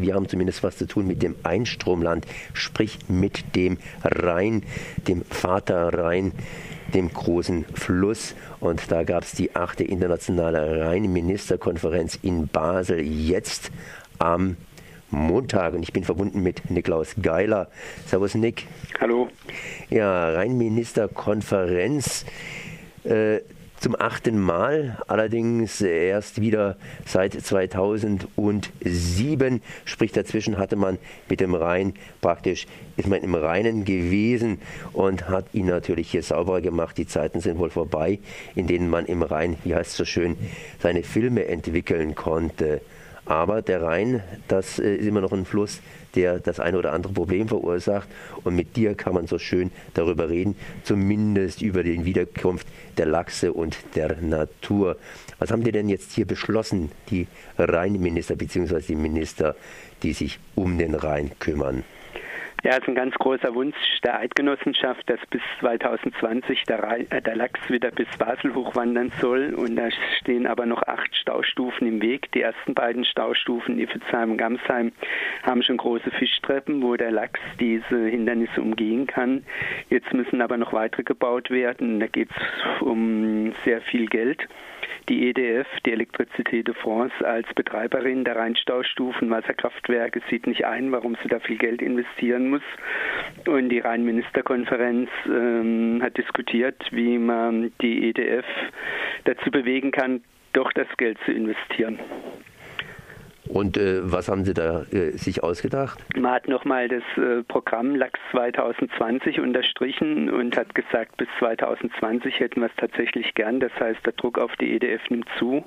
Wir haben zumindest was zu tun mit dem Einstromland, sprich mit dem Rhein, dem Vater Rhein, dem großen Fluss. Und da gab es die achte internationale Rheinministerkonferenz in Basel jetzt am Montag. Und ich bin verbunden mit Niklaus Geiler. Servus, Nick. Hallo. Ja, Rheinministerkonferenz. Äh, zum achten Mal, allerdings erst wieder seit 2007. Sprich, dazwischen hatte man mit dem Rhein praktisch, ist man im Rheinen gewesen und hat ihn natürlich hier sauberer gemacht. Die Zeiten sind wohl vorbei, in denen man im Rhein, wie heißt es so schön, seine Filme entwickeln konnte. Aber der Rhein, das äh, ist immer noch ein Fluss, der das eine oder andere Problem verursacht. Und mit dir kann man so schön darüber reden, zumindest über die Wiederkunft der Lachse und der Natur. Was haben die denn jetzt hier beschlossen, die Rheinminister bzw. die Minister, die sich um den Rhein kümmern? Ja, es ist ein ganz großer Wunsch der Eidgenossenschaft, dass bis 2020 der, äh, der Lachs wieder bis Basel hochwandern soll. Und da stehen aber noch acht Staustufen im Weg. Die ersten beiden Staustufen, Iffelsheim und Gamsheim, haben schon große Fischtreppen, wo der Lachs diese Hindernisse umgehen kann. Jetzt müssen aber noch weitere gebaut werden. Da geht es um sehr viel Geld. Die EDF, die Elektrizité de France, als Betreiberin der Rheinstaustufen Wasserkraftwerke sieht nicht ein, warum sie da viel Geld investieren muss. Und die Rheinministerkonferenz ähm, hat diskutiert, wie man die EDF dazu bewegen kann, doch das Geld zu investieren. Und äh, was haben Sie da äh, sich ausgedacht? Man hat nochmal das äh, Programm LAX 2020 unterstrichen und hat gesagt, bis 2020 hätten wir es tatsächlich gern. Das heißt, der Druck auf die EDF nimmt zu.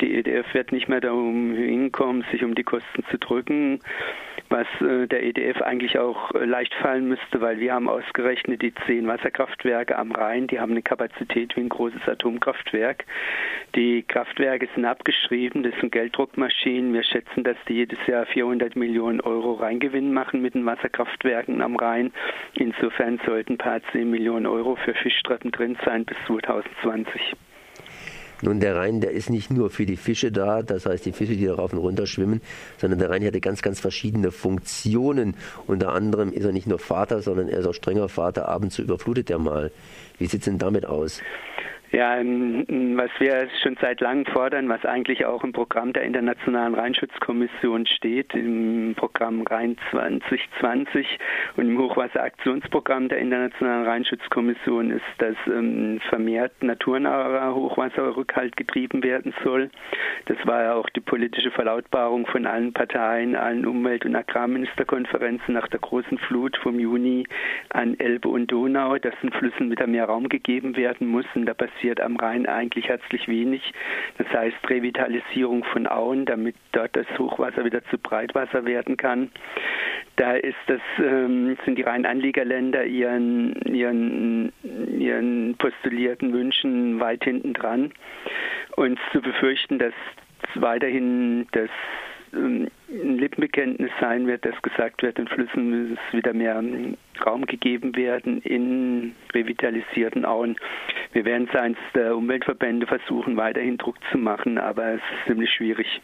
Die EDF wird nicht mehr darum hinkommen, sich um die Kosten zu drücken was äh, der EDF eigentlich auch äh, leicht fallen müsste, weil wir haben ausgerechnet die zehn Wasserkraftwerke am Rhein, die haben eine Kapazität wie ein großes Atomkraftwerk. Die Kraftwerke sind abgeschrieben, das sind Gelddruckmaschinen. Wir schätzen, dass die jedes Jahr 400 Millionen Euro Reingewinn machen mit den Wasserkraftwerken am Rhein. Insofern sollten ein paar 10 Millionen Euro für Fischtreppen drin sein bis 2020. Nun, der Rhein, der ist nicht nur für die Fische da, das heißt die Fische, die da rauf und runter schwimmen, sondern der Rhein hatte ganz, ganz verschiedene Funktionen. Unter anderem ist er nicht nur Vater, sondern er ist auch strenger Vater. Abends überflutet er mal. Wie sieht es denn damit aus? Ja, was wir schon seit langem fordern, was eigentlich auch im Programm der Internationalen Rheinschutzkommission steht, im Programm Rhein 2020 und im Hochwasseraktionsprogramm der Internationalen Rheinschutzkommission ist, dass ähm, vermehrt naturnaher Hochwasserrückhalt getrieben werden soll. Das war ja auch die politische Verlautbarung von allen Parteien, allen Umwelt- und Agrarministerkonferenzen nach der großen Flut vom Juni an Elbe und Donau, dass den Flüssen wieder mehr Raum gegeben werden muss. Und da passiert am Rhein eigentlich herzlich wenig. Das heißt Revitalisierung von Auen, damit dort das Hochwasser wieder zu Breitwasser werden kann. Da ist das, ähm, sind die Rheinanliegerländer ihren, ihren, ihren postulierten Wünschen weit hinten dran. Und zu befürchten, dass weiterhin das ein Lippenbekenntnis sein wird, dass gesagt wird, den Flüssen muss wieder mehr Raum gegeben werden in revitalisierten Auen. Wir werden seitens der Umweltverbände versuchen, weiterhin Druck zu machen, aber es ist ziemlich schwierig.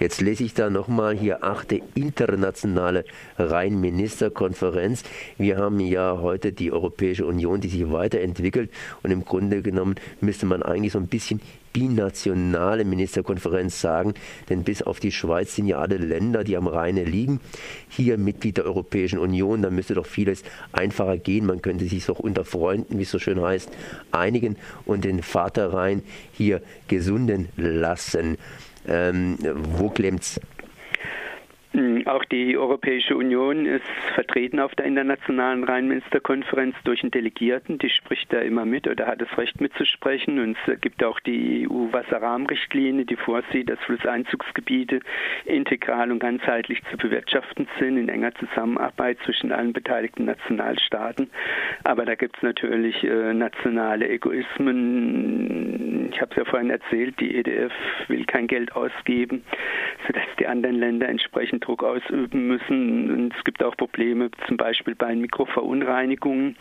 Jetzt lese ich da nochmal hier achte internationale Rheinministerkonferenz. Wir haben ja heute die Europäische Union, die sich weiterentwickelt und im Grunde genommen müsste man eigentlich so ein bisschen binationale Ministerkonferenz sagen, denn bis auf die Schweiz sind ja alle Länder, die am Rheine liegen, hier Mitglied der Europäischen Union. Da müsste doch vieles einfacher gehen. Man könnte sich doch unter Freunden, wie es so schön heißt, einigen und den Vater Rhein hier gesunden lassen. Ähm, wo klemmt's? Auch die Europäische Union ist vertreten auf der internationalen Rheinministerkonferenz durch einen Delegierten, die spricht da immer mit oder hat das Recht mitzusprechen. Und es gibt auch die EU-Wasserrahmenrichtlinie, die vorsieht, dass Flusseinzugsgebiete integral und ganzheitlich zu bewirtschaften sind, in enger Zusammenarbeit zwischen allen beteiligten Nationalstaaten. Aber da gibt es natürlich äh, nationale Egoismen. Ich habe es ja vorhin erzählt, die EDF will kein Geld ausgeben, sodass die anderen Länder entsprechend Druck ausüben müssen. Und es gibt auch Probleme, zum Beispiel bei Mikroverunreinigungen,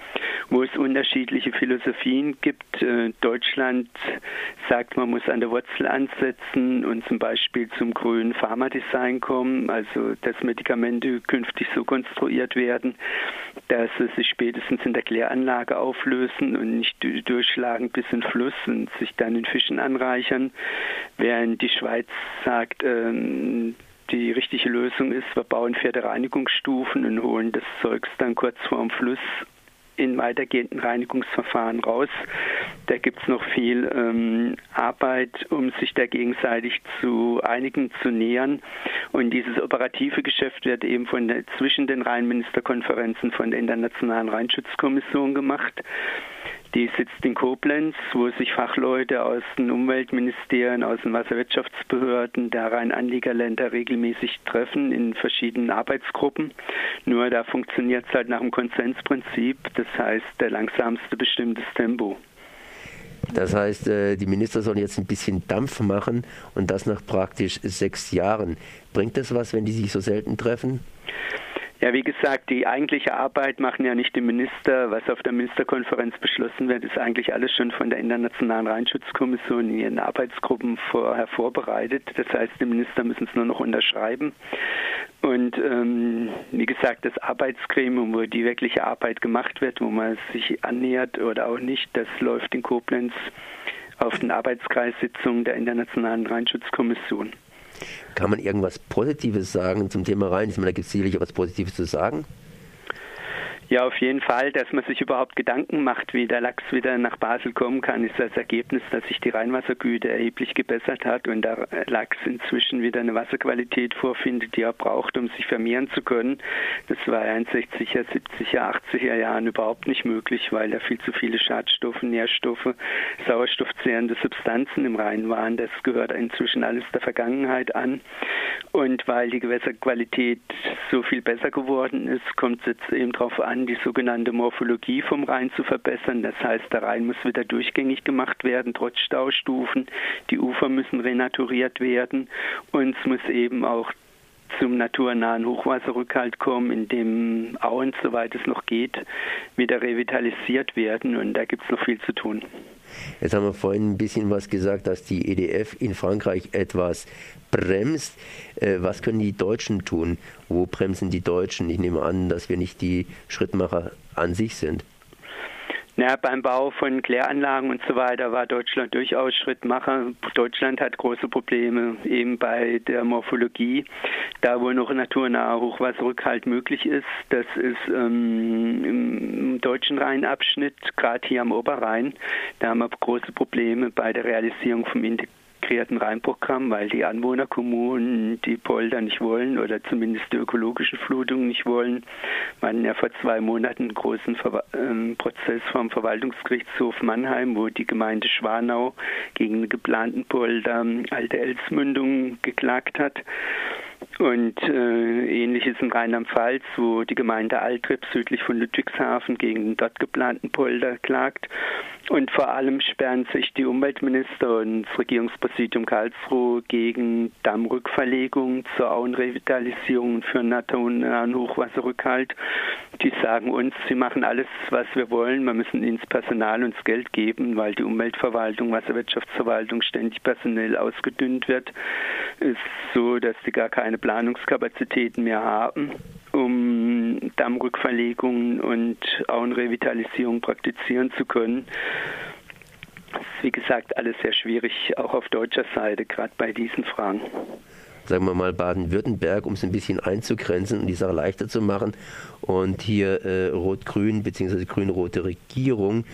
wo es unterschiedliche Philosophien gibt. Äh, Deutschland sagt, man muss an der Wurzel ansetzen und zum Beispiel zum grünen Pharmadesign kommen, also dass Medikamente künftig so konstruiert werden, dass sie sich spätestens in der Kläranlage auflösen und nicht durchschlagen bis in Fluss und sich dann in Fischen anreichern, während die Schweiz sagt, ähm, die richtige Lösung ist, wir bauen vierte Reinigungsstufen und holen das Zeugs dann kurz vorm Fluss in weitergehenden Reinigungsverfahren raus. Da gibt es noch viel ähm, Arbeit, um sich da gegenseitig zu einigen, zu nähern. Und dieses operative Geschäft wird eben von der, zwischen den Rheinministerkonferenzen von der Internationalen Rheinschutzkommission gemacht. Die sitzt in Koblenz, wo sich Fachleute aus den Umweltministerien, aus den Wasserwirtschaftsbehörden der Rheinanliegerländer regelmäßig treffen in verschiedenen Arbeitsgruppen. Nur da funktioniert es halt nach dem Konsensprinzip, das heißt der langsamste bestimmt das Tempo. Das heißt, äh, die Minister sollen jetzt ein bisschen Dampf machen und das nach praktisch sechs Jahren. Bringt das was, wenn die sich so selten treffen? Ja, wie gesagt, die eigentliche Arbeit machen ja nicht die Minister. Was auf der Ministerkonferenz beschlossen wird, ist eigentlich alles schon von der Internationalen Rheinschutzkommission in ihren Arbeitsgruppen vorher vorbereitet. Das heißt, die Minister müssen es nur noch unterschreiben. Und ähm, wie gesagt, das Arbeitsgremium, wo die wirkliche Arbeit gemacht wird, wo man sich annähert oder auch nicht, das läuft in Koblenz auf den Arbeitskreissitzungen der Internationalen Rheinschutzkommission. Kann man irgendwas Positives sagen zum Thema Rhein? Da gibt es sicherlich etwas Positives zu sagen. Ja, auf jeden Fall, dass man sich überhaupt Gedanken macht, wie der Lachs wieder nach Basel kommen kann, ist das Ergebnis, dass sich die Rheinwassergüte erheblich gebessert hat und der Lachs inzwischen wieder eine Wasserqualität vorfindet, die er braucht, um sich vermehren zu können. Das war in 60er, 70er, 80er Jahren überhaupt nicht möglich, weil da viel zu viele Schadstoffe, Nährstoffe, sauerstoffzehrende Substanzen im Rhein waren. Das gehört inzwischen alles der Vergangenheit an. Und weil die Gewässerqualität so viel besser geworden ist, kommt es jetzt eben darauf an, die sogenannte Morphologie vom Rhein zu verbessern. Das heißt, der Rhein muss wieder durchgängig gemacht werden, trotz Staustufen. Die Ufer müssen renaturiert werden und es muss eben auch zum naturnahen Hochwasserrückhalt kommen, in dem Auen, soweit es noch geht, wieder revitalisiert werden. Und da gibt es noch viel zu tun. Jetzt haben wir vorhin ein bisschen was gesagt, dass die EDF in Frankreich etwas bremst. Äh, was können die Deutschen tun? Wo bremsen die Deutschen? Ich nehme an, dass wir nicht die Schrittmacher an sich sind. Ja, beim Bau von Kläranlagen und so weiter war Deutschland durchaus Schrittmacher. Deutschland hat große Probleme eben bei der Morphologie, da wo noch naturnaher Hochwasserrückhalt möglich ist. Das ist ähm, im deutschen Rheinabschnitt, gerade hier am Oberrhein. Da haben wir große Probleme bei der Realisierung vom Index integrierten Rheinprogramm, weil die Anwohnerkommunen die Polder nicht wollen oder zumindest die ökologischen Flutungen nicht wollen. Wir hatten ja vor zwei Monaten einen großen Ver äh, Prozess vom Verwaltungsgerichtshof Mannheim, wo die Gemeinde Schwanau gegen den geplanten Polder Alte Elsmündung geklagt hat. Und äh, ähnliches in Rheinland-Pfalz, wo die Gemeinde Altrip südlich von Ludwigshafen gegen den dort geplanten Polder klagt. Und vor allem sperren sich die Umweltminister und das Regierungspräsidium Karlsruhe gegen Dammrückverlegungen zur Auenrevitalisierung für naturnahen Hochwasserrückhalt. Die sagen uns, sie machen alles, was wir wollen. Wir müssen das Personal und das Geld geben, weil die Umweltverwaltung, Wasserwirtschaftsverwaltung ständig personell ausgedünnt wird. Es ist so, dass sie gar keine Planungskapazitäten mehr haben, um Dammrückverlegungen und Auenrevitalisierung praktizieren zu können. Das ist, wie gesagt, alles sehr schwierig, auch auf deutscher Seite, gerade bei diesen Fragen sagen wir mal Baden-Württemberg, um es ein bisschen einzugrenzen und die Sache leichter zu machen. Und hier äh, Rot-Grün bzw. grün-rote Regierung.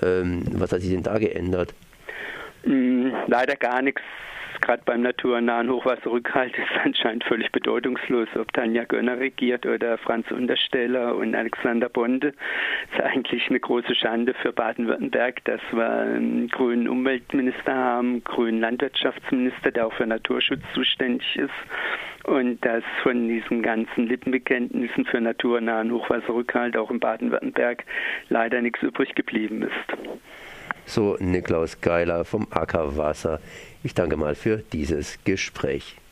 Ähm, was hat sich denn da geändert? Hm, leider gar nichts gerade beim naturnahen Hochwasserrückhalt ist anscheinend völlig bedeutungslos, ob Tanja Gönner regiert oder Franz Untersteller und Alexander Bonde. Das ist eigentlich eine große Schande für Baden-Württemberg, dass wir einen grünen Umweltminister haben, einen grünen Landwirtschaftsminister, der auch für Naturschutz zuständig ist. Und dass von diesen ganzen Lippenbekenntnissen für naturnahen Hochwasserrückhalt auch in Baden-Württemberg leider nichts übrig geblieben ist. So Niklaus Geiler vom Ackerwasser. Ich danke mal für dieses Gespräch.